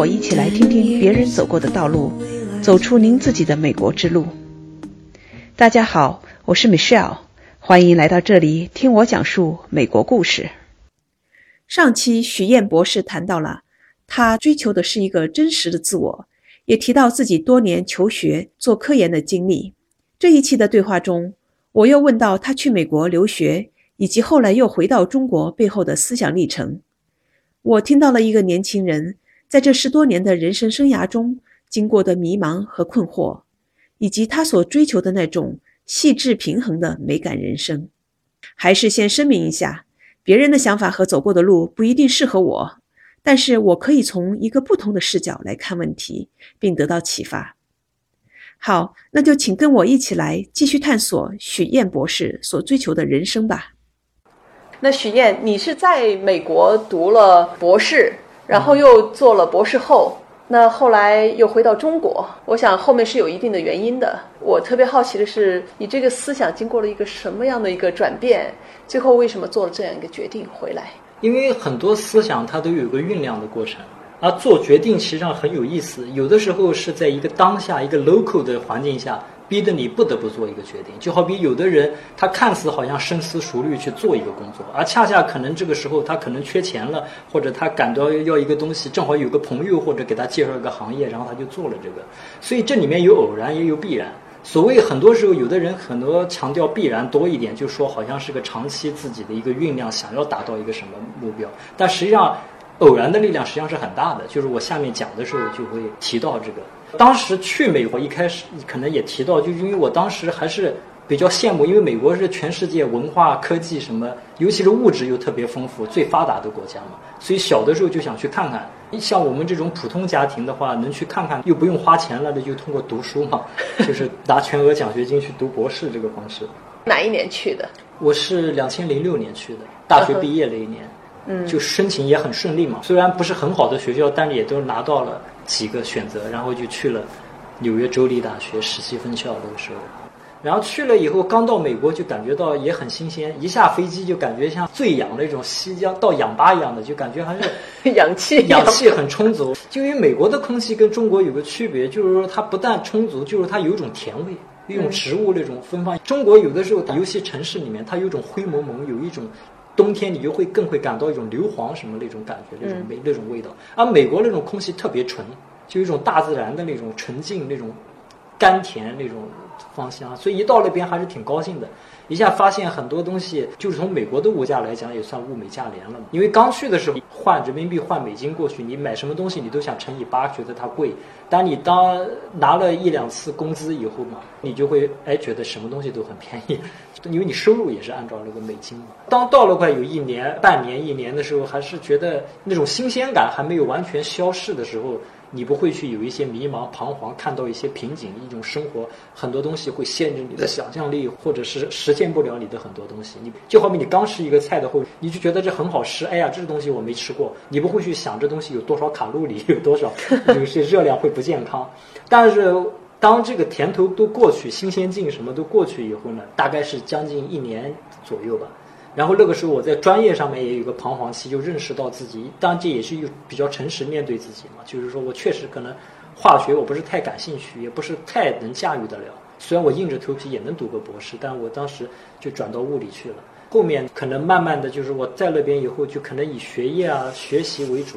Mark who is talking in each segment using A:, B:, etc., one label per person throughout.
A: 我一起来听听别人走过的道路，走出您自己的美国之路。大家好，我是 Michelle，欢迎来到这里听我讲述美国故事。上期许燕博士谈到了他追求的是一个真实的自我，也提到自己多年求学做科研的经历。这一期的对话中，我又问到他去美国留学以及后来又回到中国背后的思想历程。我听到了一个年轻人在这十多年的人生生涯中经过的迷茫和困惑，以及他所追求的那种细致平衡的美感人生。还是先声明一下，别人的想法和走过的路不一定适合我，但是我可以从一个不同的视角来看问题，并得到启发。好，那就请跟我一起来继续探索许燕博士所追求的人生吧。那许燕，你是在美国读了博士，然后又做了博士后，那后来又回到中国。我想后面是有一定的原因的。我特别好奇的是，你这个思想经过了一个什么样的一个转变？最后为什么做了这样一个决定回来？
B: 因为很多思想它都有一个酝酿的过程，而做决定实际上很有意思。有的时候是在一个当下一个 local 的环境下。逼得你不得不做一个决定，就好比有的人，他看似好像深思熟虑去做一个工作，而恰恰可能这个时候他可能缺钱了，或者他感到要一个东西，正好有个朋友或者给他介绍一个行业，然后他就做了这个。所以这里面有偶然也有必然。所谓很多时候，有的人很多强调必然多一点，就说好像是个长期自己的一个酝酿，想要达到一个什么目标，但实际上偶然的力量实际上是很大的。就是我下面讲的时候就会提到这个。当时去美国一开始可能也提到，就因为我当时还是比较羡慕，因为美国是全世界文化、科技什么，尤其是物质又特别丰富、最发达的国家嘛，所以小的时候就想去看看。像我们这种普通家庭的话，能去看看又不用花钱了，那就通过读书嘛，就是拿全额奖学金去读博士这个方式。
A: 哪一年去的？
B: 我是两千零六年去的，大学毕业那一年，嗯，就申请也很顺利嘛。虽然不是很好的学校，但是也都拿到了。几个选择，然后就去了纽约州立大学实习分校那个时候，然后去了以后，刚到美国就感觉到也很新鲜，一下飞机就感觉像醉氧那种西江到氧吧一样的，就感觉还是
A: 氧气
B: 氧气很充足。就因为美国的空气跟中国有个区别，就是说它不但充足，就是它有一种甜味，一种植物那种芬芳。中国有的时候，尤其城市里面，它有一种灰蒙蒙，有一种。冬天你就会更会感到一种硫磺什么那种感觉，那种味那种味道。而美国那种空气特别纯，就一种大自然的那种纯净、那种甘甜那种芳香，所以一到那边还是挺高兴的。一下发现很多东西，就是从美国的物价来讲，也算物美价廉了。因为刚去的时候换人民币换美金过去，你买什么东西你都想乘以八，觉得它贵。当你当拿了一两次工资以后嘛，你就会哎觉得什么东西都很便宜，因为你收入也是按照那个美金嘛。当到了快有一年、半年、一年的时候，还是觉得那种新鲜感还没有完全消逝的时候。你不会去有一些迷茫、彷徨，看到一些瓶颈，一种生活很多东西会限制你的想象力，或者是实现不了你的很多东西。你就好比你刚吃一个菜的后，你就觉得这很好吃，哎呀，这个东西我没吃过，你不会去想这东西有多少卡路里，有多少 有些热量会不健康。但是当这个甜头都过去，新鲜劲什么都过去以后呢，大概是将近一年左右吧。然后那个时候我在专业上面也有个彷徨期，就认识到自己，当然这也是一比较诚实面对自己嘛，就是说我确实可能化学我不是太感兴趣，也不是太能驾驭得了。虽然我硬着头皮也能读个博士，但我当时就转到物理去了。后面可能慢慢的就是我在那边以后，就可能以学业啊学习为主，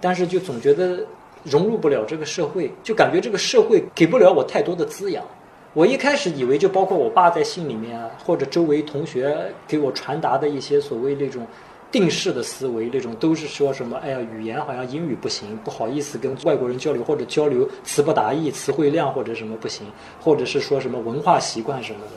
B: 但是就总觉得融入不了这个社会，就感觉这个社会给不了我太多的滋养。我一开始以为，就包括我爸在信里面啊，或者周围同学给我传达的一些所谓那种定式的思维，那种都是说什么，哎呀，语言好像英语不行，不好意思跟外国人交流，或者交流词不达意，词汇量或者什么不行，或者是说什么文化习惯什么的。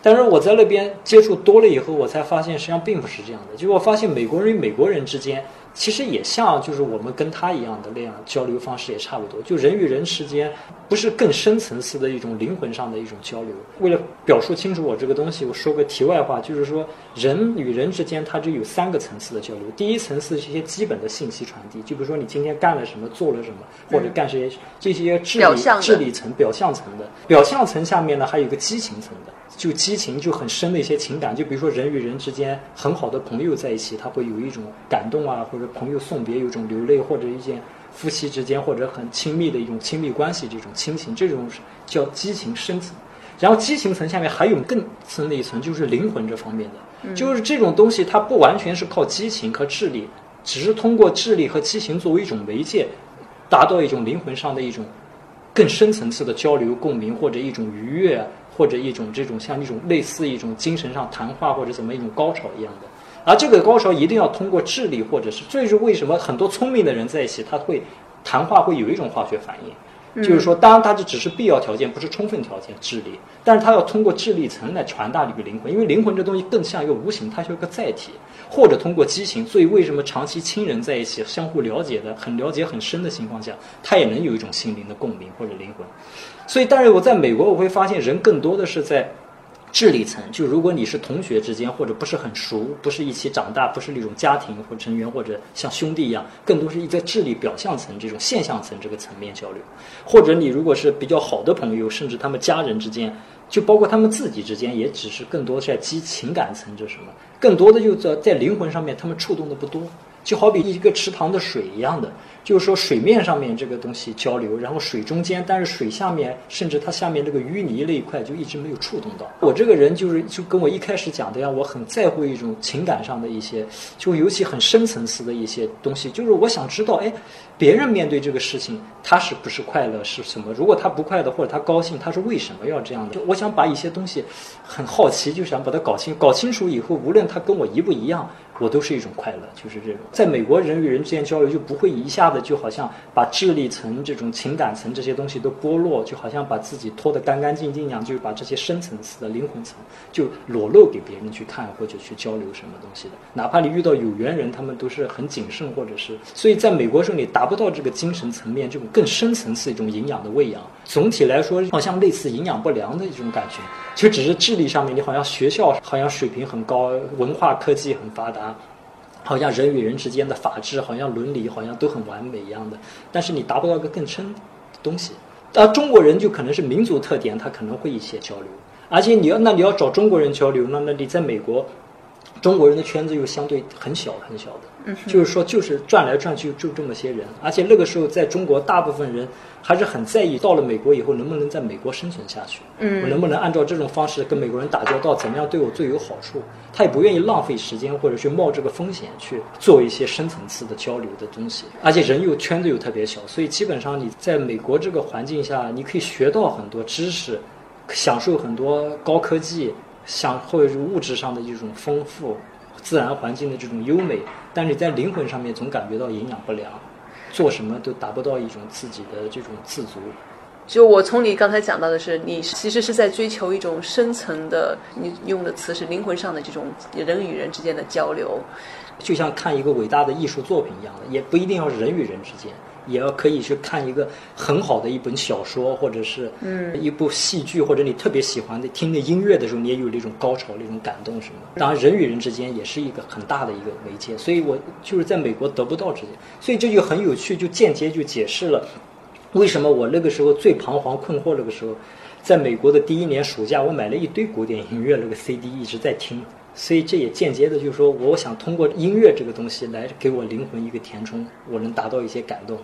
B: 但是我在那边接触多了以后，我才发现实际上并不是这样的。就我发现美国人与美国人之间。其实也像，就是我们跟他一样的那样交流方式也差不多。就人与人之间，不是更深层次的一种灵魂上的一种交流。为了表述清楚我这个东西，我说个题外话，就是说人与人之间，它就有三个层次的交流。第一层次是一些基本的信息传递，就比如说你今天干了什么，做了什么，或者干些这些智理智理层、表象层的。表象层下面呢，还有一个激情层的。就激情就很深的一些情感，就比如说人与人之间很好的朋友在一起，他会有一种感动啊，或者朋友送别有一种流泪，或者一件夫妻之间或者很亲密的一种亲密关系，这种亲情，这种叫激情深层。然后激情层下面还有更深的一层，就是灵魂这方面的，就是这种东西它不完全是靠激情和智力，只是通过智力和激情作为一种媒介，达到一种灵魂上的一种更深层次的交流共鸣，或者一种愉悦，或者一种这种像一种类似一种精神上谈话或者怎么一种高潮一样的。而这个高潮一定要通过智力，或者是这是为什么很多聪明的人在一起，他会谈话会有一种化学反应。就是说，当然它这只是必要条件，不是充分条件，智力。但是它要通过智力层来传达这个灵魂，因为灵魂这东西更像一个无形，它是一个载体，或者通过激情。所以为什么长期亲人在一起，相互了解的很了解很深的情况下，他也能有一种心灵的共鸣或者灵魂。所以，但是我在美国，我会发现人更多的是在。智力层，就如果你是同学之间，或者不是很熟，不是一起长大，不是那种家庭或成员，或者像兄弟一样，更多是一在智力表象层这种现象层这个层面交流。或者你如果是比较好的朋友，甚至他们家人之间，就包括他们自己之间，也只是更多在基情感层，这什么？更多的就在在灵魂上面，他们触动的不多。就好比一个池塘的水一样的，就是说水面上面这个东西交流，然后水中间，但是水下面，甚至它下面这个淤泥那一块就一直没有触动到。我这个人就是就跟我一开始讲的样，我很在乎一种情感上的一些，就尤其很深层次的一些东西，就是我想知道，哎，别人面对这个事情，他是不是快乐是什么？如果他不快乐或者他高兴，他是为什么要这样的？就我想把一些东西很好奇，就想把它搞清，搞清楚以后，无论他跟我一不一样。我都是一种快乐，就是这种。在美国，人与人之间交流就不会一下子就好像把智力层、这种情感层这些东西都剥落，就好像把自己脱得干干净净一样，就是把这些深层次的灵魂层就裸露给别人去看或者去交流什么东西的。哪怕你遇到有缘人，他们都是很谨慎，或者是。所以在美国时候，你达不到这个精神层面这种更深层次一种营养的喂养。总体来说，好像类似营养不良的一种感觉，就只是智力上面，你好像学校好像水平很高，文化科技很发达。好像人与人之间的法治，好像伦理，好像都很完美一样的，但是你达不到一个更深东西。而中国人就可能是民族特点，他可能会一些交流，而且你要那你要找中国人交流，那那你在美国。中国人的圈子又相对很小很小的，就是说，就是转来转去就这么些人，而且那个时候在中国，大部分人还是很在意到了美国以后能不能在美国生存下去，我能不能按照这种方式跟美国人打交道，怎么样对我最有好处？他也不愿意浪费时间或者去冒这个风险去做一些深层次的交流的东西，而且人又圈子又特别小，所以基本上你在美国这个环境下，你可以学到很多知识，享受很多高科技。享或者是物质上的一种丰富，自然环境的这种优美，但是在灵魂上面总感觉到营养不良，做什么都达不到一种自己的这种自足。
C: 就我从你刚才讲到的是，你其实是在追求一种深层的，你用的词是灵魂上的这种人与人之间的交流，
B: 就像看一个伟大的艺术作品一样的，也不一定要人与人之间。也要可以去看一个很好的一本小说，或者是一部戏剧，或者你特别喜欢的听的音乐的时候，你也有那种高潮、那种感动什么。当然，人与人之间也是一个很大的一个媒介，所以我就是在美国得不到这些，所以这就很有趣，就间接就解释了为什么我那个时候最彷徨困惑那个时候，在美国的第一年暑假，我买了一堆古典音乐那个 CD 一直在听。所以这也间接的，就是说，我想通过音乐这个东西来给我灵魂一个填充，我能达到一些感动。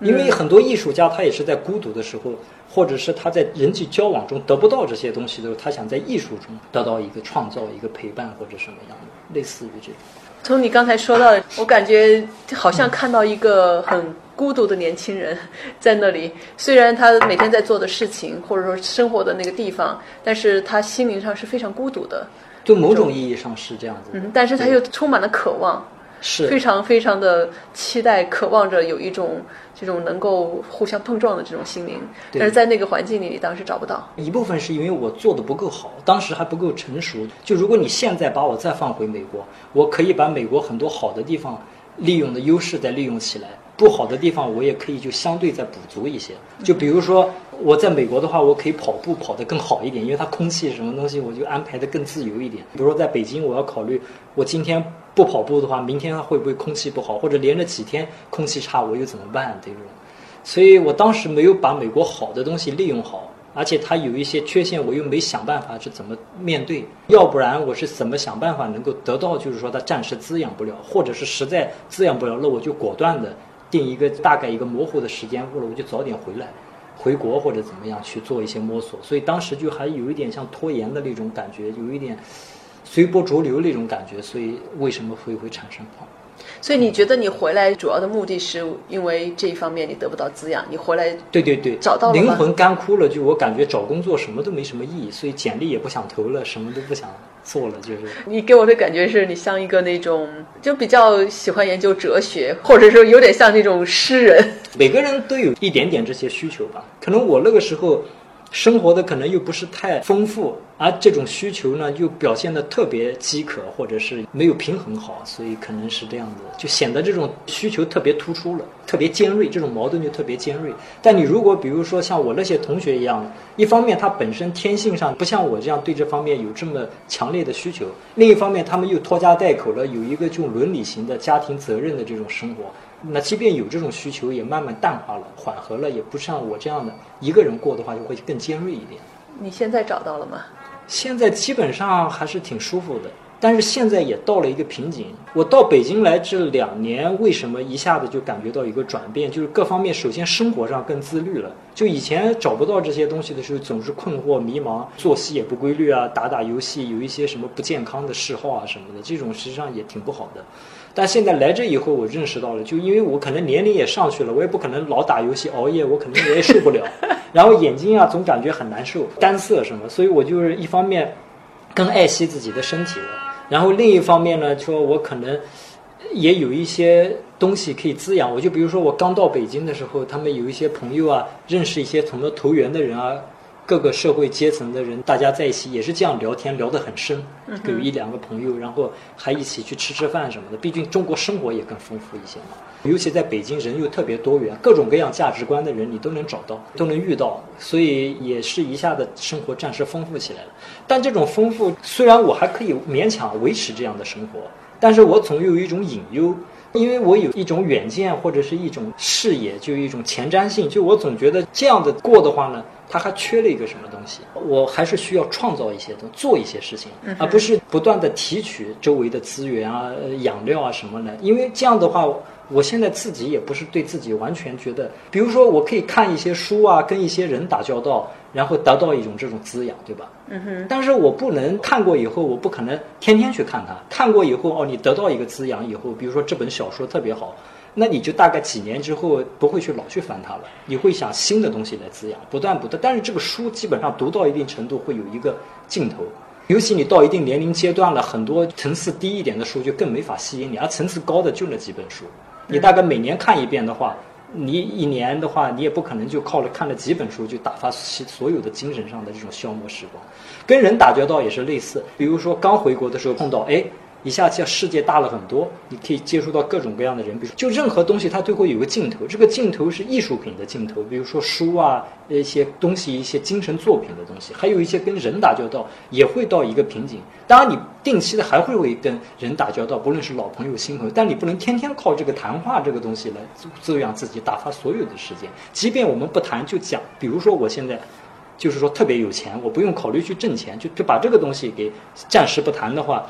B: 因为很多艺术家他也是在孤独的时候，或者是他在人际交往中得不到这些东西的时候，他想在艺术中得到一个创造、一个陪伴或者什么样的，类似于这种。
C: 从你刚才说到的，我感觉好像看到一个很孤独的年轻人在那里，虽然他每天在做的事情或者说生活的那个地方，但是他心灵上是非常孤独的。
B: 就某种意义上是这样子，
C: 嗯，但是他又充满了渴望，
B: 是
C: 非常非常的期待，渴望着有一种这种能够互相碰撞的这种心灵，但是在那个环境里，你当时找不到。
B: 一部分是因为我做的不够好，当时还不够成熟。就如果你现在把我再放回美国，我可以把美国很多好的地方利用的优势再利用起来。不好的地方，我也可以就相对再补足一些。就比如说，我在美国的话，我可以跑步跑得更好一点，因为它空气什么东西，我就安排得更自由一点。比如说在北京，我要考虑，我今天不跑步的话，明天会不会空气不好，或者连着几天空气差，我又怎么办？这种，所以我当时没有把美国好的东西利用好，而且它有一些缺陷，我又没想办法去怎么面对。要不然我是怎么想办法能够得到，就是说它暂时滋养不了，或者是实在滋养不了，那我就果断的。定一个大概一个模糊的时间，或者我就早点回来，回国或者怎么样去做一些摸索。所以当时就还有一点像拖延的那种感觉，有一点随波逐流那种感觉。所以为什么会会产生跑？
C: 所以你觉得你回来主要的目的是因为这一方面你得不到滋养，你回来
B: 对对对，
C: 找到
B: 灵魂干枯了，就我感觉找工作什么都没什么意义，所以简历也不想投了，什么都不想做了，就是。
C: 你给我的感觉是你像一个那种就比较喜欢研究哲学，或者说有点像那种诗人。
B: 每个人都有一点点这些需求吧。可能我那个时候生活的可能又不是太丰富，而这种需求呢又表现的特别饥渴，或者是没有平衡好，所以可能是这样子，就显得这种需求特别突出了，特别尖锐，这种矛盾就特别尖锐。但你如果比如说像我那些同学一样，一方面他本身天性上不像我这样对这方面有这么强烈的需求，另一方面他们又拖家带口了，有一个这种伦理型的家庭责任的这种生活。那即便有这种需求，也慢慢淡化了、缓和了，也不像我这样的一个人过的话，就会更尖锐一点。
C: 你现在找到了吗？
B: 现在基本上还是挺舒服的，但是现在也到了一个瓶颈。我到北京来这两年，为什么一下子就感觉到一个转变？就是各方面，首先生活上更自律了。就以前找不到这些东西的时候，总是困惑、迷茫，作息也不规律啊，打打游戏，有一些什么不健康的嗜好啊什么的，这种实际上也挺不好的。但现在来这以后，我认识到了，就因为我可能年龄也上去了，我也不可能老打游戏熬夜，我可能我也受不了。然后眼睛啊总感觉很难受，干涩什么，所以我就是一方面更爱惜自己的身体了，然后另一方面呢，说我可能也有一些东西可以滋养我，就比如说我刚到北京的时候，他们有一些朋友啊，认识一些什么投缘的人啊。各个社会阶层的人，大家在一起也是这样聊天，聊得很深。有一两个朋友，然后还一起去吃吃饭什么的。毕竟中国生活也更丰富一些嘛。尤其在北京，人又特别多元，各种各样价值观的人你都能找到，都能遇到，所以也是一下子生活暂时丰富起来了。但这种丰富，虽然我还可以勉强维持这样的生活，但是我总有一种隐忧。因为我有一种远见或者是一种视野，就有一种前瞻性，就我总觉得这样的过的话呢，它还缺了一个什么东西，我还是需要创造一些东，做一些事情，而不是不断的提取周围的资源啊、养料啊什么的。因为这样的话，我现在自己也不是对自己完全觉得，比如说我可以看一些书啊，跟一些人打交道。然后得到一种这种滋养，对吧？
C: 嗯哼。
B: 但是我不能看过以后，我不可能天天去看它。看过以后，哦，你得到一个滋养以后，比如说这本小说特别好，那你就大概几年之后不会去老去翻它了，你会想新的东西来滋养，不断不断。但是这个书基本上读到一定程度会有一个尽头，尤其你到一定年龄阶段了，很多层次低一点的书就更没法吸引你，而层次高的就那几本书，你大概每年看一遍的话。你一年的话，你也不可能就靠了看了几本书就打发所有的精神上的这种消磨时光，跟人打交道也是类似。比如说刚回国的时候碰到，哎。一下子世界大了很多，你可以接触到各种各样的人，比如就任何东西它都会有个尽头，这个尽头是艺术品的尽头，比如说书啊，一些东西，一些精神作品的东西，还有一些跟人打交道也会到一个瓶颈。当然，你定期的还会会跟人打交道，不论是老朋友、新朋友，但你不能天天靠这个谈话这个东西来滋养自己，打发所有的时间。即便我们不谈，就讲，比如说我现在就是说特别有钱，我不用考虑去挣钱，就就把这个东西给暂时不谈的话。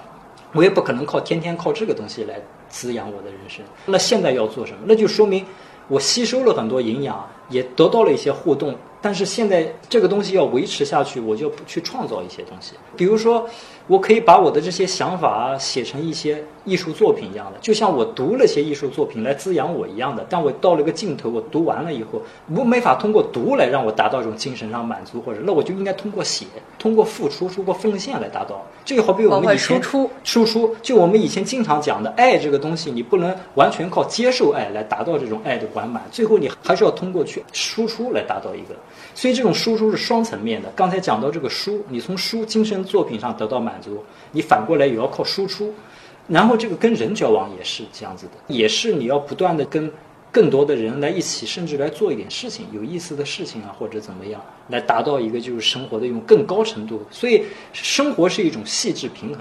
B: 我也不可能靠天天靠这个东西来滋养我的人生。那现在要做什么？那就说明我吸收了很多营养，也得到了一些互动。但是现在这个东西要维持下去，我就去创造一些东西。比如说，我可以把我的这些想法写成一些艺术作品一样的，就像我读了些艺术作品来滋养我一样的。但我到了个尽头，我读完了以后，我没法通过读来让我达到这种精神上满足，或者那我就应该通过写、通过付出、通过奉献来达到。这个好比我们以前
C: 输出，
B: 输出，就我们以前经常讲的爱这个东西，你不能完全靠接受爱来达到这种爱的完满，最后你还是要通过去输出来达到一个。所以这种输出是双层面的。刚才讲到这个书，你从书精神作品上得到满足，你反过来也要靠输出。然后这个跟人交往也是这样子的，也是你要不断的跟更多的人来一起，甚至来做一点事情，有意思的事情啊，或者怎么样，来达到一个就是生活的一种更高程度。所以生活是一种细致平衡，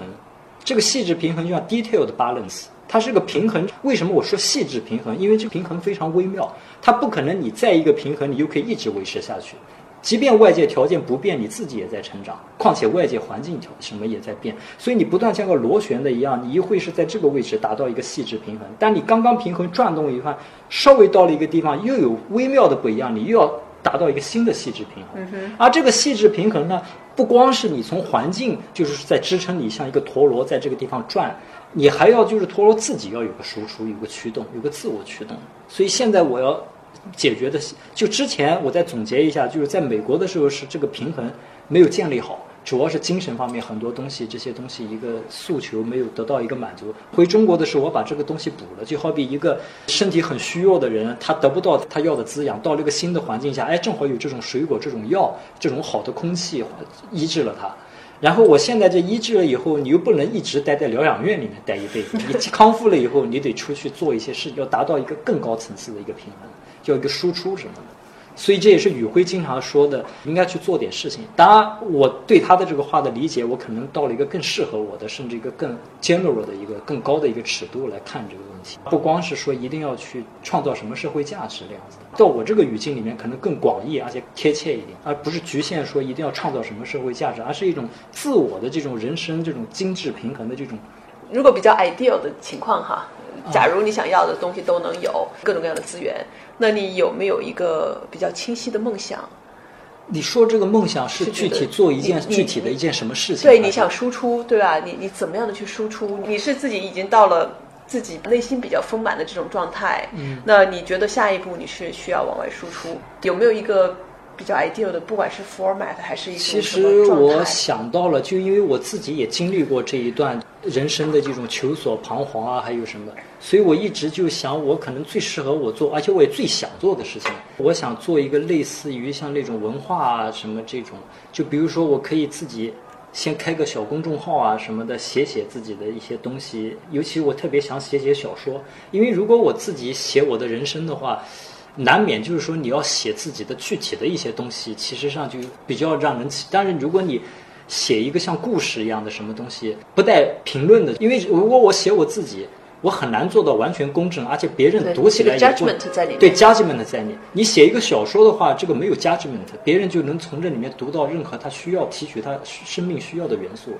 B: 这个细致平衡就像 detailed balance。它是个平衡，为什么我说细致平衡？因为这平衡非常微妙，它不可能你在一个平衡，你就可以一直维持下去。即便外界条件不变，你自己也在成长。况且外界环境条什么也在变，所以你不断像个螺旋的一样，你一会是在这个位置达到一个细致平衡，但你刚刚平衡转动一番，稍微到了一个地方又有微妙的不一样，你又要达到一个新的细致平衡。而这个细致平衡呢，不光是你从环境就是在支撑你像一个陀螺在这个地方转，你还要就是陀螺自己要有个输出，有个驱动，有个自我驱动。所以现在我要。解决的就之前我再总结一下，就是在美国的时候是这个平衡没有建立好，主要是精神方面很多东西这些东西一个诉求没有得到一个满足。回中国的时候我把这个东西补了，就好比一个身体很虚弱的人，他得不到他要的滋养，到了一个新的环境下，哎，正好有这种水果、这种药、这种好的空气医治了他。然后我现在这医治了以后，你又不能一直待在疗养院里面待一辈子，你康复了以后，你得出去做一些事，要达到一个更高层次的一个平衡。叫一个输出什么的，所以这也是宇辉经常说的，应该去做点事情。当然，我对他的这个话的理解，我可能到了一个更适合我的，甚至一个更 general 的一个更高的一个尺度来看这个问题。不光是说一定要去创造什么社会价值这样子的，到我这个语境里面，可能更广义而且贴切一点，而不是局限说一定要创造什么社会价值，而是一种自我的这种人生这种精致平衡的这种。
C: 如果比较 ideal 的情况哈。假如你想要的东西都能有各种各样的资源，那你有没有一个比较清晰的梦想？
B: 你说这个梦想是具体做一件具体的一件什么事情？
C: 对，你想输出，对吧？你你怎么样的去输出？你是自己已经到了自己内心比较丰满的这种状态，嗯，那你觉得下一步你是需要往外输出？有没有一个？比较 ideal 的，不管是 format 还是一
B: 其实我想到了，就因为我自己也经历过这一段人生的这种求索、彷徨啊，还有什么，所以我一直就想，我可能最适合我做，而且我也最想做的事情，我想做一个类似于像那种文化啊什么这种，就比如说我可以自己先开个小公众号啊什么的，写写自己的一些东西，尤其我特别想写写小说，因为如果我自己写我的人生的话。难免就是说，你要写自己的具体的一些东西，其实上就比较让人。但是如果你写一个像故事一样的什么东西，不带评论的，因为如果我写我自己，我很难做到完全公正，而且别人读起来也
C: 不
B: 对 judgment 在里。你写一个小说的话，这个没有 judgment，别人就能从这里面读到任何他需要提取他生命需要的元素。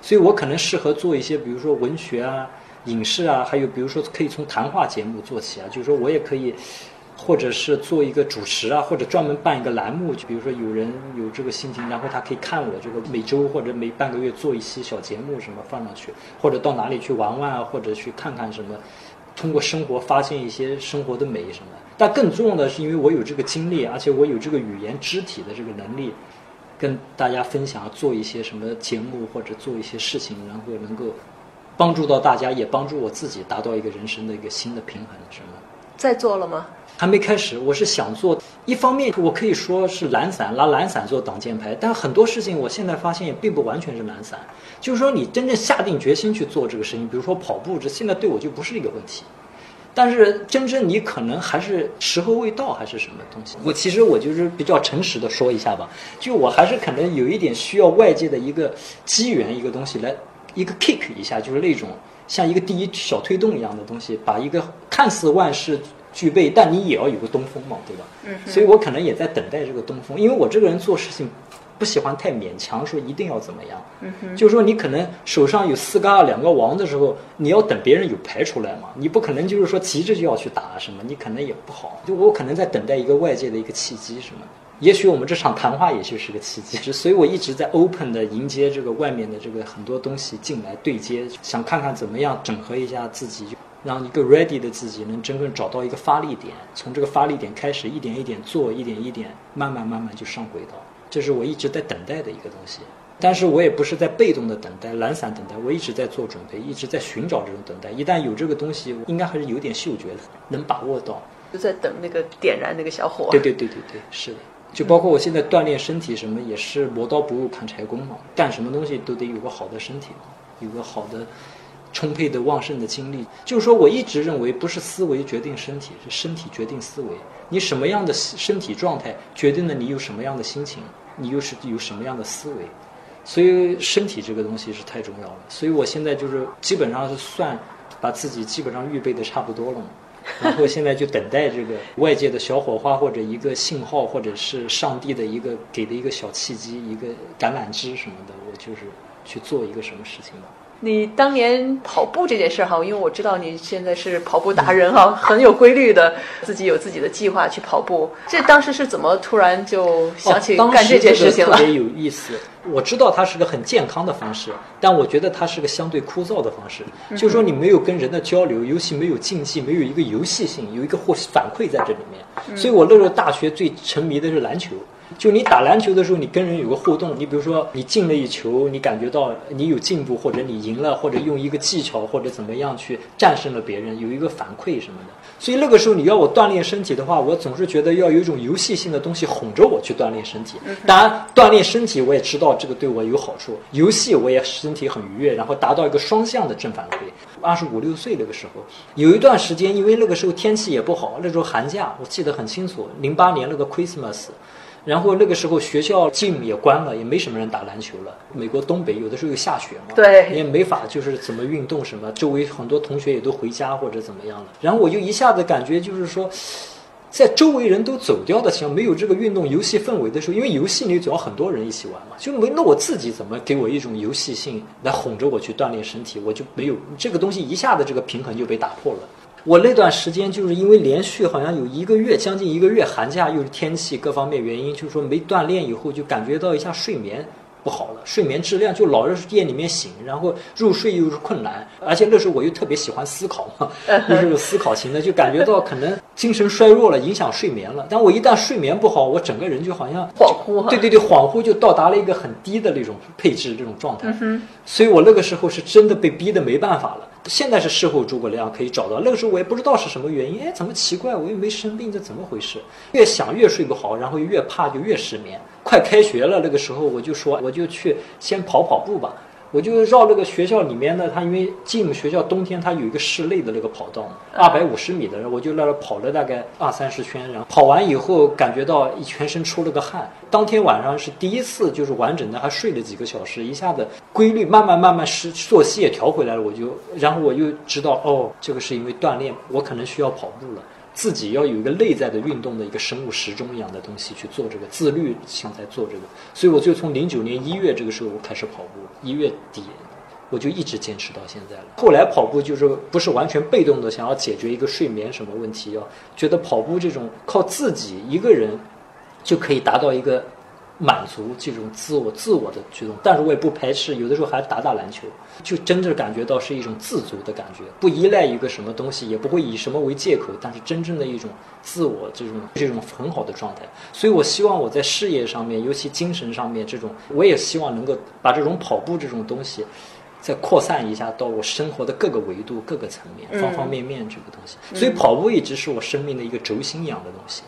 B: 所以我可能适合做一些，比如说文学啊、影视啊，还有比如说可以从谈话节目做起啊，就是说我也可以。或者是做一个主持啊，或者专门办一个栏目，就比如说有人有这个心情，然后他可以看我这个每周或者每半个月做一期小节目什么放上去，或者到哪里去玩玩啊，或者去看看什么，通过生活发现一些生活的美什么。但更重要的是，因为我有这个经历，而且我有这个语言肢体的这个能力，跟大家分享做一些什么节目或者做一些事情，然后能够帮助到大家，也帮助我自己达到一个人生的一个新的平衡什么。
C: 在做了吗？
B: 还没开始，我是想做。一方面，我可以说是懒散，拿懒散做挡箭牌。但很多事情，我现在发现也并不完全是懒散。就是说，你真正下定决心去做这个事情，比如说跑步，这现在对我就不是一个问题。但是，真正你可能还是时候未到，还是什么东西？我其实我就是比较诚实的说一下吧，就我还是可能有一点需要外界的一个机缘，一个东西来一个 kick 一下，就是那种像一个第一小推动一样的东西，把一个看似万事。具备，但你也要有个东风嘛，对吧？嗯。所以我可能也在等待这个东风，因为我这个人做事情不喜欢太勉强，说一定要怎么样。嗯。就是说，你可能手上有四个二两个王的时候，你要等别人有牌出来嘛，你不可能就是说急着就要去打什么，你可能也不好。就我可能在等待一个外界的一个契机什么，也许我们这场谈话也就是个契机。所以我一直在 open 的迎接这个外面的这个很多东西进来对接，想看看怎么样整合一下自己。让一个 ready 的自己能真正找到一个发力点，从这个发力点开始，一点一点做，一点一点，慢慢慢慢就上轨道。这是我一直在等待的一个东西，但是我也不是在被动的等待、懒散等待，我一直在做准备，一直在寻找这种等待。一旦有这个东西，应该还是有点嗅觉的，能把握到。
C: 就在等那个点燃那个小火。
B: 对对对对对，是的。就包括我现在锻炼身体什么，也是磨刀不误砍柴工嘛。干什么东西都得有个好的身体嘛，有个好的。充沛的旺盛的精力，就是说，我一直认为不是思维决定身体，是身体决定思维。你什么样的身体状态，决定了你有什么样的心情，你又是有什么样的思维。所以，身体这个东西是太重要了。所以我现在就是基本上是算把自己基本上预备的差不多了嘛。然后现在就等待这个外界的小火花或者一个信号，或者是上帝的一个给的一个小契机，一个橄榄枝什么的，我就是去做一个什么事情吧。
C: 你当年跑步这件事儿哈，因为我知道你现在是跑步达人哈，很有规律的，自己有自己的计划去跑步。这当时是怎么突然就想起
B: 哦、
C: 干这件事情了？
B: 特别有意思。我知道它是个很健康的方式，但我觉得它是个相对枯燥的方式。
C: 嗯、
B: 就是说你没有跟人的交流，尤其没有竞技，没有一个游戏性，有一个或反馈在这里面。
C: 嗯、
B: 所以我那时候大学最沉迷的是篮球。就你打篮球的时候，你跟人有个互动。你比如说，你进了一球，你感觉到你有进步，或者你赢了，或者用一个技巧或者怎么样去战胜了别人，有一个反馈什么的。所以那个时候你要我锻炼身体的话，我总是觉得要有一种游戏性的东西哄着我去锻炼身体。当然，锻炼身体我也知道这个对我有好处，游戏我也身体很愉悦，然后达到一个双向的正反馈。二十五六岁那个时候，有一段时间，因为那个时候天气也不好，那时候寒假我记得很清楚，零八年那个 Christmas。然后那个时候学校 gym 也关了，也没什么人打篮球了。美国东北有的时候又下雪嘛，
C: 对，
B: 也没法就是怎么运动什么。周围很多同学也都回家或者怎么样了。然后我就一下子感觉就是说，在周围人都走掉的情况，没有这个运动游戏氛围的时候，因为游戏里总要很多人一起玩嘛，就没那我自己怎么给我一种游戏性来哄着我去锻炼身体，我就没有这个东西，一下子这个平衡就被打破了。我那段时间就是因为连续好像有一个月，将近一个月寒假，又是天气各方面原因，就是说没锻炼以后，就感觉到一下睡眠不好了，睡眠质量就老是夜里面醒，然后入睡又是困难，而且那时候我又特别喜欢思考嘛，又是有思考型的，就感觉到可能精神衰弱了，影响睡眠了。但我一旦睡眠不好，我整个人就好像
C: 恍惚，
B: 对对对，恍惚就到达了一个很低的那种配置这种状态。
C: 嗯、
B: 所以我那个时候是真的被逼得没办法了。现在是事后诸葛亮可以找到，那个时候我也不知道是什么原因，哎，怎么奇怪，我又没生病，这怎么回事？越想越睡不好，然后越怕就越失眠。快开学了，那个时候我就说，我就去先跑跑步吧。我就绕那个学校里面呢，它因为进入学校冬天它有一个室内的那个跑道，二百五十米的，我就在那跑了大概二三十圈，然后跑完以后感觉到一全身出了个汗。当天晚上是第一次就是完整的还睡了几个小时，一下子规律慢慢慢慢是作息也调回来了，我就然后我又知道哦，这个是因为锻炼，我可能需要跑步了。自己要有一个内在的运动的一个生物时钟一样的东西去做这个自律性在做这个，所以我就从零九年一月这个时候我开始跑步，一月底我就一直坚持到现在了。后来跑步就是不是完全被动的想要解决一个睡眠什么问题，要觉得跑步这种靠自己一个人就可以达到一个满足这种自我自我的驱动，但是我也不排斥，有的时候还打打篮球，就真正感觉到是一种自足的感觉，不依赖一个什么东西，也不会以什么为借口，但是真正的一种自我这种这种很好的状态。所以我希望我在事业上面，尤其精神上面这种，我也希望能够把这种跑步这种东西。再扩散一下到我生活的各个维度、各个层面、方方面面这个东西，所以跑步一直是我生命的一个轴心一样的东西。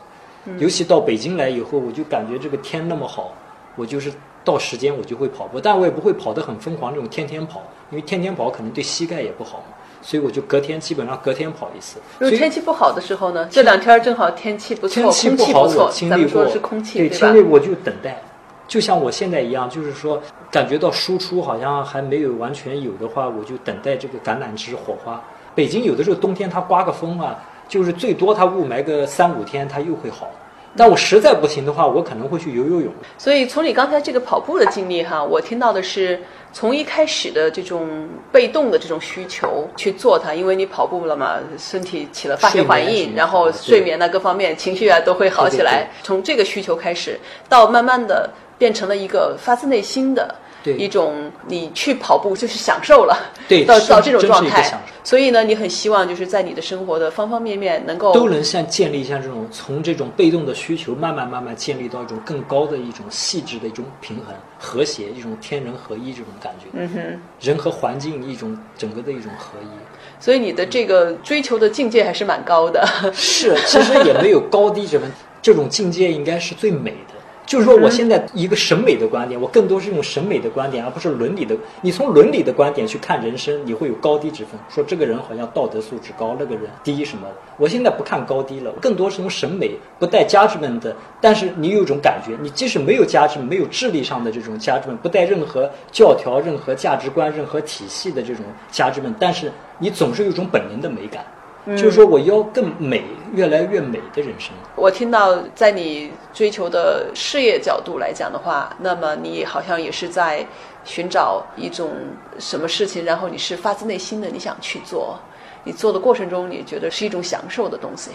B: 尤其到北京来以后，我就感觉这个天那么好，我就是到时间我就会跑步，但我也不会跑得很疯狂，那种天天跑，因为天天跑可能对膝盖也不好嘛，所以我就隔天基本上隔天跑一次。
C: 如果天气不好的时候呢？这两天正好天气不错，
B: 天气不好，
C: 错
B: 我，经历过
C: 说是空气
B: 对，
C: 吧
B: 经？历我就等待，就像我现在一样，就是说感觉到输出好像还没有完全有的话，我就等待这个橄榄枝火花。北京有的时候冬天它刮个风啊，就是最多它雾霾个三五天，它又会好。但我实在不行的话，我可能会去游游泳。
C: 所以从你刚才这个跑步的经历哈，我听到的是从一开始的这种被动的这种需求去做它，因为你跑步了嘛，身体起了化学反应，然后睡眠呢各方面情绪啊都会好起来。
B: 对对
C: 从这个需求开始，到慢慢的变成了一个发自内心的。
B: 对
C: 一种你去跑步就是享受了，
B: 对
C: 到到这种状态所以呢，你很希望就是在你的生活的方方面面能够
B: 都能像建立像这种从这种被动的需求，慢慢慢慢建立到一种更高的一种细致的一种平衡、和谐，一种天人合一这种感觉。
C: 嗯哼。
B: 人和环境一种整个的一种合一。
C: 所以你的这个追求的境界还是蛮高的。
B: 是，其实也没有高低之分，这种境界应该是最美的。就是说，我现在一个审美的观点，我更多是用审美的观点，而不是伦理的。你从伦理的观点去看人生，你会有高低之分，说这个人好像道德素质高，那个人低什么的。我现在不看高低了，更多是从审美不带 judgment 的，但是你有一种感觉，你即使没有 judgment，没有智力上的这种 judgment，不带任何教条、任何价值观、任何体系的这种 judgment，但是你总是有一种本能的美感。就是说我要更美，越来越美的人生。
C: 我听到在你追求的事业角度来讲的话，那么你好像也是在寻找一种什么事情，然后你是发自内心的你想去做，你做的过程中你觉得是一种享受的东西。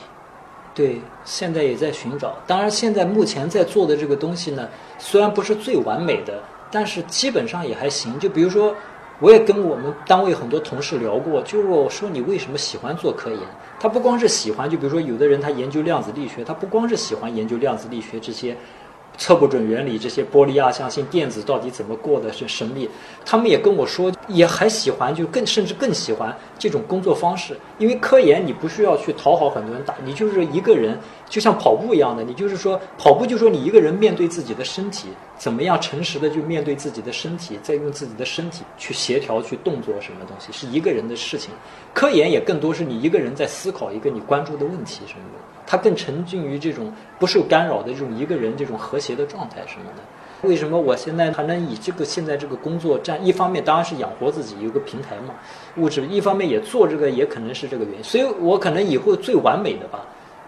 B: 对，现在也在寻找。当然，现在目前在做的这个东西呢，虽然不是最完美的，但是基本上也还行。就比如说，我也跟我们单位很多同事聊过，就是我说你为什么喜欢做科研？他不光是喜欢，就比如说有的人他研究量子力学，他不光是喜欢研究量子力学这些。测不准原理，这些玻璃亚像性电子到底怎么过的是神秘？他们也跟我说，也还喜欢，就更甚至更喜欢这种工作方式。因为科研你不需要去讨好很多人，打你就是一个人，就像跑步一样的，你就是说跑步，就说你一个人面对自己的身体，怎么样诚实的就面对自己的身体，再用自己的身体去协调去动作什么东西，是一个人的事情。科研也更多是你一个人在思考一个你关注的问题什么的。他更沉浸于这种不受干扰的这种一个人这种和谐的状态什么的。为什么我现在还能以这个现在这个工作占一方面当然是养活自己有个平台嘛，物质一方面也做这个也可能是这个原因。所以我可能以后最完美的吧，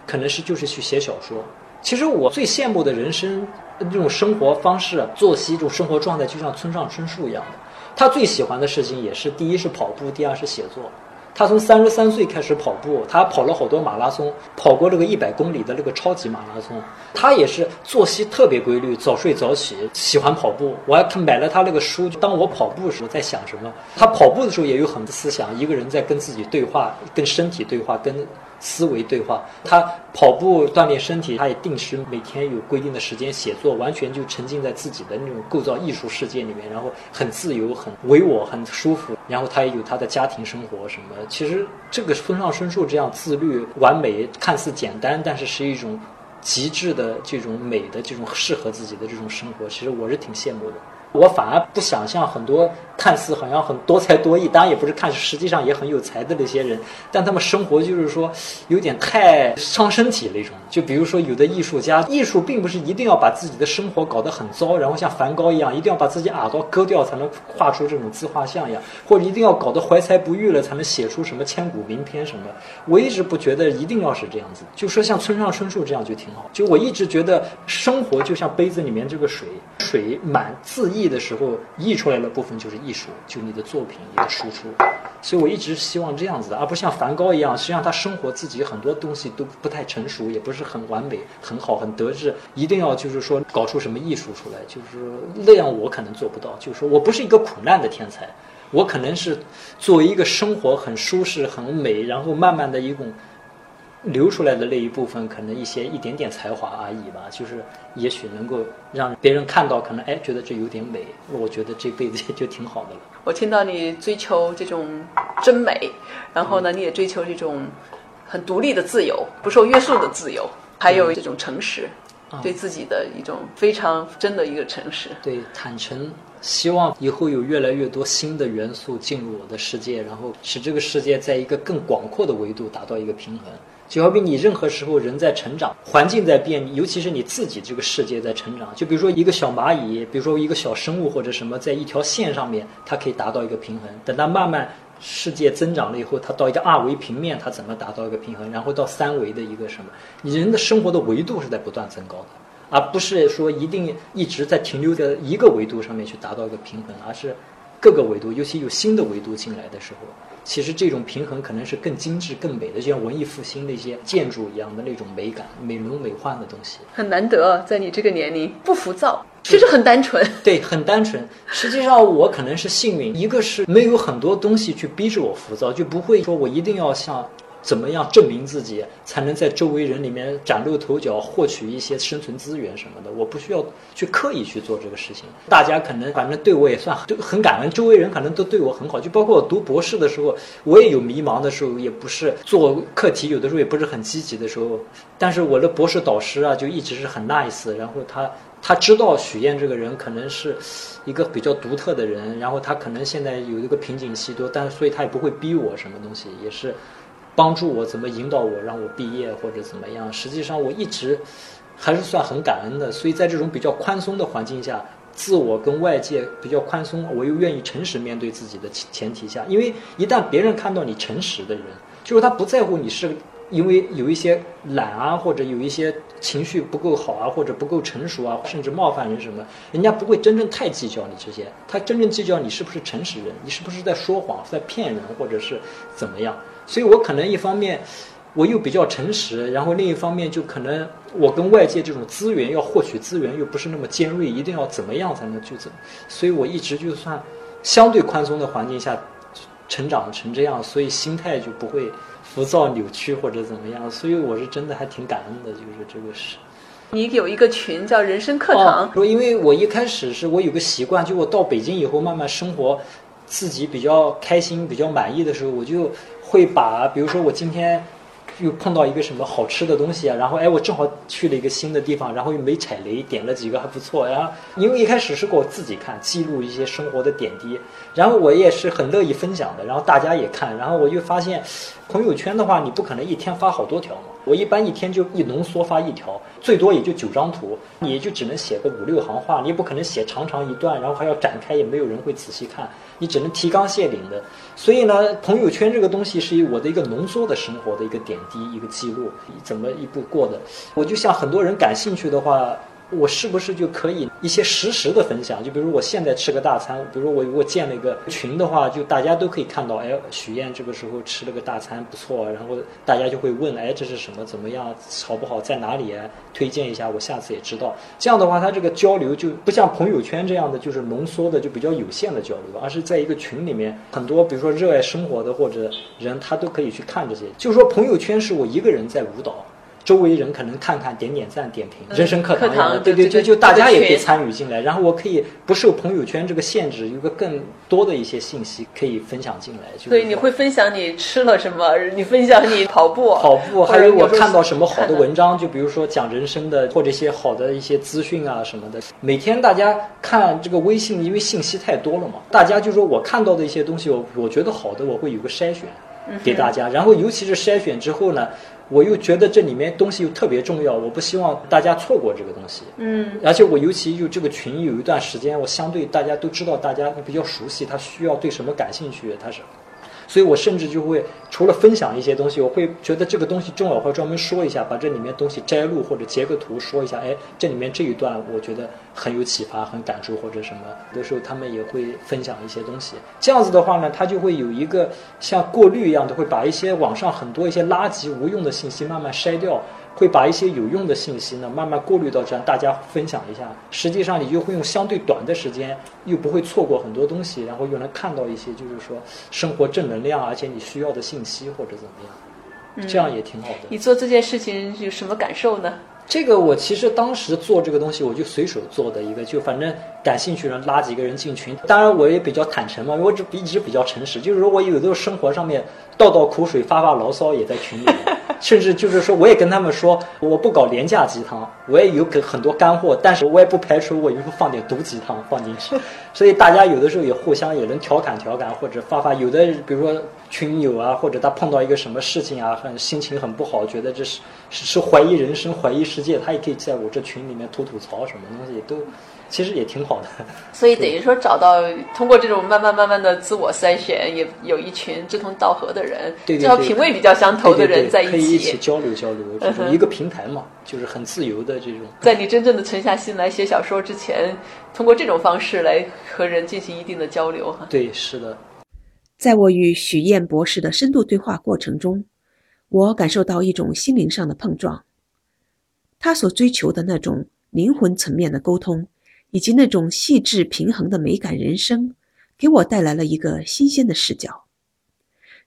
B: 可能是就是去写小说。其实我最羡慕的人生这种生活方式、作息这种生活状态，就像村上春树一样的。他最喜欢的事情也是第一是跑步，第二是写作。他从三十三岁开始跑步，他跑了好多马拉松，跑过这个一百公里的这个超级马拉松。他也是作息特别规律，早睡早起，喜欢跑步。我还买了他那个书，当我跑步的时候在想什么。他跑步的时候也有很多思想，一个人在跟自己对话，跟身体对话，跟。思维对话，他跑步锻炼身体，他也定时每天有规定的时间写作，完全就沉浸在自己的那种构造艺术世界里面，然后很自由、很唯我、很舒服。然后他也有他的家庭生活什么。其实这个村上春树这样自律、完美，看似简单，但是是一种极致的这种美的这种适合自己的这种生活。其实我是挺羡慕的。我反而不想像很多看似好像很多才多艺，当然也不是看，实际上也很有才的那些人，但他们生活就是说有点太伤身体那种。就比如说有的艺术家，艺术并不是一定要把自己的生活搞得很糟，然后像梵高一样，一定要把自己耳朵割掉才能画出这种自画像一样，或者一定要搞得怀才不遇了才能写出什么千古名篇什么。我一直不觉得一定要是这样子，就说像村上春树这样就挺好。就我一直觉得生活就像杯子里面这个水，水满自溢。译的时候溢出来的部分就是艺术，就你的作品一个输出，所以我一直希望这样子的，而不像梵高一样，实际上他生活自己很多东西都不太成熟，也不是很完美、很好、很得志，一定要就是说搞出什么艺术出来，就是那样我可能做不到。就是说我不是一个苦难的天才，我可能是作为一个生活很舒适、很美，然后慢慢的一种。流出来的那一部分，可能一些一点点才华而已吧，就是也许能够让别人看到，可能哎觉得这有点美，我觉得这辈子也就挺好的了。
C: 我听到你追求这种真美，然后呢，你也追求这种很独立的自由，不受约束的自由，还有这种诚实，对自己的一种非常真的一个诚实。
B: 对，坦诚，希望以后有越来越多新的元素进入我的世界，然后使这个世界在一个更广阔的维度达到一个平衡。就好比你任何时候人在成长，环境在变，尤其是你自己这个世界在成长。就比如说一个小蚂蚁，比如说一个小生物或者什么，在一条线上面，它可以达到一个平衡。等它慢慢世界增长了以后，它到一个二维平面，它怎么达到一个平衡？然后到三维的一个什么？你人的生活的维度是在不断增高的，而不是说一定一直在停留在一个维度上面去达到一个平衡，而是各个维度，尤其有新的维度进来的时候。其实这种平衡可能是更精致、更美的，就像文艺复兴那些建筑一样的那种美感、美轮美奂的东西。
C: 很难得，在你这个年龄不浮躁，其实很单纯。
B: 对，很单纯。实际上我可能是幸运，一个是没有很多东西去逼着我浮躁，就不会说我一定要像。怎么样证明自己才能在周围人里面崭露头角，获取一些生存资源什么的？我不需要去刻意去做这个事情。大家可能反正对我也算都很感恩，周围人可能都对我很好。就包括我读博士的时候，我也有迷茫的时候，也不是做课题，有的时候也不是很积极的时候。但是我的博士导师啊，就一直是很 nice。然后他他知道许燕这个人可能是一个比较独特的人，然后他可能现在有一个瓶颈期多，但所以他也不会逼我什么东西，也是。帮助我怎么引导我让我毕业或者怎么样？实际上我一直还是算很感恩的。所以在这种比较宽松的环境下，自我跟外界比较宽松，我又愿意诚实面对自己的前提下，因为一旦别人看到你诚实的人，就是他不在乎你是因为有一些懒啊，或者有一些情绪不够好啊，或者不够成熟啊，甚至冒犯人什么，人家不会真正太计较你这些，他真正计较你是不是诚实人，你是不是在说谎，在骗人，或者是怎么样。所以我可能一方面我又比较诚实，然后另一方面就可能我跟外界这种资源要获取资源又不是那么尖锐，一定要怎么样才能去怎么，所以我一直就算相对宽松的环境下成长成这样，所以心态就不会。浮躁、扭曲或者怎么样，所以我是真的还挺感恩的，就是这个事。
C: 你有一个群叫人生课堂，
B: 说因为我一开始是我有个习惯，就我到北京以后慢慢生活，自己比较开心、比较满意的时候，我就会把，比如说我今天。又碰到一个什么好吃的东西啊，然后哎，我正好去了一个新的地方，然后又没踩雷，点了几个还不错。然后因为一开始是给我自己看，记录一些生活的点滴，然后我也是很乐意分享的，然后大家也看，然后我就发现，朋友圈的话，你不可能一天发好多条嘛。我一般一天就一浓缩发一条，最多也就九张图，你就只能写个五六行话，你也不可能写长长一段，然后还要展开，也没有人会仔细看，你只能提纲挈领的。所以呢，朋友圈这个东西是以我的一个浓缩的生活的一个点滴，一个记录，怎么一步过的。我就像很多人感兴趣的话。我是不是就可以一些实时的分享？就比如我现在吃个大餐，比如我如果建了一个群的话，就大家都可以看到，哎，许燕这个时候吃了个大餐，不错。然后大家就会问，哎，这是什么？怎么样？好不好？在哪里？推荐一下，我下次也知道。这样的话，它这个交流就不像朋友圈这样的，就是浓缩的，就比较有限的交流，而是在一个群里面，很多比如说热爱生活的或者人，他都可以去看这些。就是说，朋友圈是我一个人在舞蹈。周围人可能看看点点赞点评，人生课堂一样的，对对对，就大家也可以参与进来，然后我可以不受朋友圈这个限制，有个更多的一些信息可以分享进来。
C: 所以你会分享你吃了什么？你分享你跑步，
B: 跑步，还有我看到什么好的文章，就比如说讲人生的或者一些好的一些资讯啊什么的。每天大家看这个微信，因为信息太多了嘛，大家就说我看到的一些东西，我我觉得好的，我会有个筛选给大家，然后尤其是筛选之后呢。我又觉得这里面东西又特别重要，我不希望大家错过这个东西。
C: 嗯，
B: 而且我尤其就这个群有一段时间，我相对大家都知道，大家比较熟悉，他需要对什么感兴趣，他是。所以我甚至就会除了分享一些东西，我会觉得这个东西重要，会专门说一下，把这里面东西摘录或者截个图说一下。哎，这里面这一段我觉得很有启发、很感触或者什么。有的时候他们也会分享一些东西。这样子的话呢，他就会有一个像过滤一样的，会把一些网上很多一些垃圾、无用的信息慢慢筛掉。会把一些有用的信息呢，慢慢过滤到这样，大家分享一下。实际上，你就会用相对短的时间，又不会错过很多东西，然后又能看到一些就是说生活正能量，而且你需要的信息或者怎么样，这样也挺好的。
C: 你做这件事情有什么感受呢？
B: 这个我其实当时做这个东西，我就随手做的一个，就反正感兴趣人拉几个人进群。当然我也比较坦诚嘛，我只一直比较诚实，就是说我有的时候生活上面倒倒口水、发发牢骚也在群里面。甚至就是说，我也跟他们说，我不搞廉价鸡汤，我也有给很多干货，但是我也不排除我以后放点毒鸡汤放进去。所以大家有的时候也互相也能调侃调侃，或者发发。有的比如说群友啊，或者他碰到一个什么事情啊，很心情很不好，觉得这是是怀疑人生、怀疑世界，他也可以在我这群里面吐吐槽，什么东西都。其实也挺好的，
C: 所以等于说找到通过这种慢慢慢慢的自我筛选，也有一群志同道合的人，
B: 对对对，
C: 品味比较相投的人在一起，
B: 可以一起交流交流，这种一个平台嘛，就是很自由的这种。
C: 在你真正的沉下心来写小说之前，通过这种方式来和人进行一定的交流哈。
B: 对，是的。
A: 在我与许燕博士的深度对话过程中，我感受到一种心灵上的碰撞，他所追求的那种灵魂层面的沟通。以及那种细致平衡的美感人生，给我带来了一个新鲜的视角。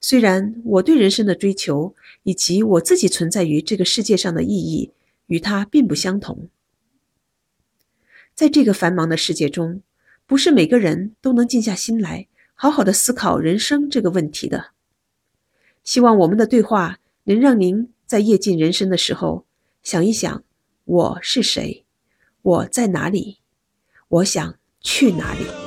A: 虽然我对人生的追求以及我自己存在于这个世界上的意义与他并不相同，在这个繁忙的世界中，不是每个人都能静下心来好好的思考人生这个问题的。希望我们的对话能让您在夜尽人生的时候想一想：我是谁？我在哪里？我想去哪里？